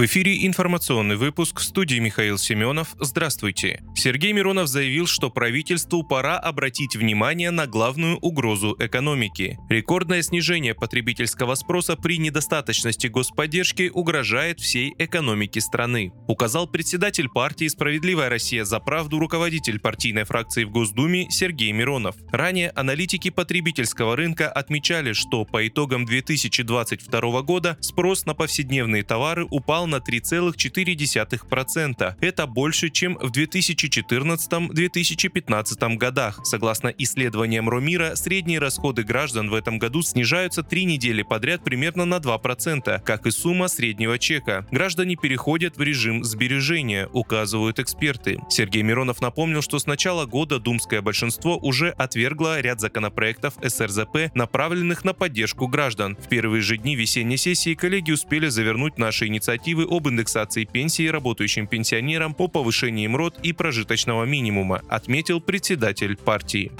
В эфире информационный выпуск в студии Михаил Семенов. Здравствуйте. Сергей Миронов заявил, что правительству пора обратить внимание на главную угрозу экономики. Рекордное снижение потребительского спроса при недостаточности господдержки угрожает всей экономике страны, указал председатель партии «Справедливая Россия за правду» руководитель партийной фракции в Госдуме Сергей Миронов. Ранее аналитики потребительского рынка отмечали, что по итогам 2022 года спрос на повседневные товары упал на 3,4%. Это больше, чем в 2014-2015 годах. Согласно исследованиям Ромира, средние расходы граждан в этом году снижаются три недели подряд примерно на 2%, как и сумма среднего чека. Граждане переходят в режим сбережения, указывают эксперты. Сергей Миронов напомнил, что с начала года думское большинство уже отвергло ряд законопроектов СРЗП, направленных на поддержку граждан. В первые же дни весенней сессии коллеги успели завернуть наши инициативы инициативы об индексации пенсии работающим пенсионерам по повышению МРОД и прожиточного минимума, отметил председатель партии.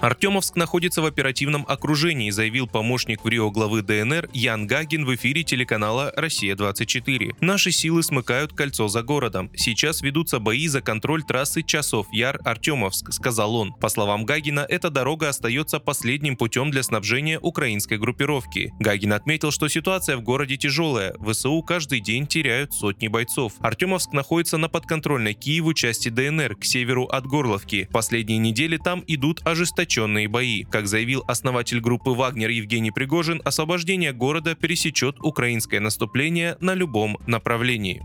Артемовск находится в оперативном окружении, заявил помощник в Рио главы ДНР Ян Гагин в эфире телеканала «Россия-24». Наши силы смыкают кольцо за городом. Сейчас ведутся бои за контроль трассы Часов Яр-Артемовск, сказал он. По словам Гагина, эта дорога остается последним путем для снабжения украинской группировки. Гагин отметил, что ситуация в городе тяжелая. ВСУ каждый день теряют сотни бойцов. Артемовск находится на подконтрольной Киеву части ДНР, к северу от Горловки. Последние недели там идут ожесточенные ожесточенные бои. Как заявил основатель группы «Вагнер» Евгений Пригожин, освобождение города пересечет украинское наступление на любом направлении.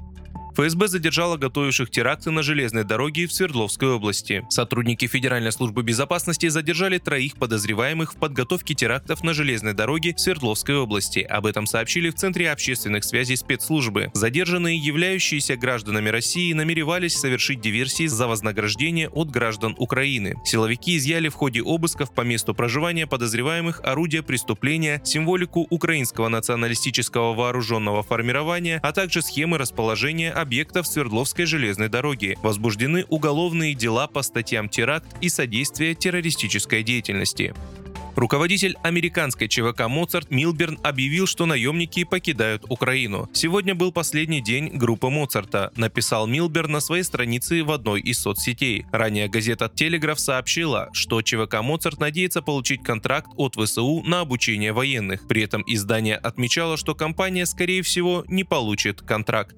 ФСБ задержала готовивших теракты на железной дороге в Свердловской области. Сотрудники Федеральной службы безопасности задержали троих подозреваемых в подготовке терактов на железной дороге в Свердловской области. Об этом сообщили в Центре общественных связей спецслужбы. Задержанные, являющиеся гражданами России, намеревались совершить диверсии за вознаграждение от граждан Украины. Силовики изъяли в ходе обысков по месту проживания подозреваемых орудия преступления, символику украинского националистического вооруженного формирования, а также схемы расположения объектов Свердловской железной дороги. Возбуждены уголовные дела по статьям теракт и содействие террористической деятельности. Руководитель американской ЧВК «Моцарт» Милберн объявил, что наемники покидают Украину. Сегодня был последний день группы Моцарта, написал Милберн на своей странице в одной из соцсетей. Ранее газета «Телеграф» сообщила, что ЧВК «Моцарт» надеется получить контракт от ВСУ на обучение военных. При этом издание отмечало, что компания, скорее всего, не получит контракт.